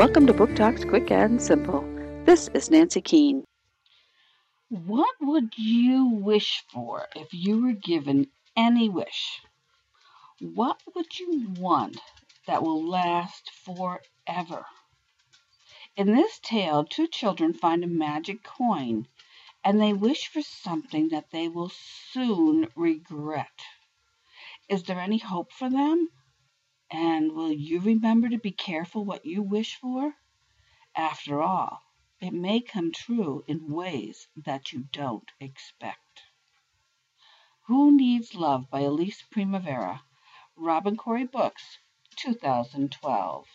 Welcome to Book Talks Quick and Simple. This is Nancy Keane. What would you wish for if you were given any wish? What would you want that will last forever? In this tale, two children find a magic coin and they wish for something that they will soon regret. Is there any hope for them? And will you remember to be careful what you wish for? After all, it may come true in ways that you don't expect. Who Needs Love by Elise Primavera, Robin Corey Books, 2012.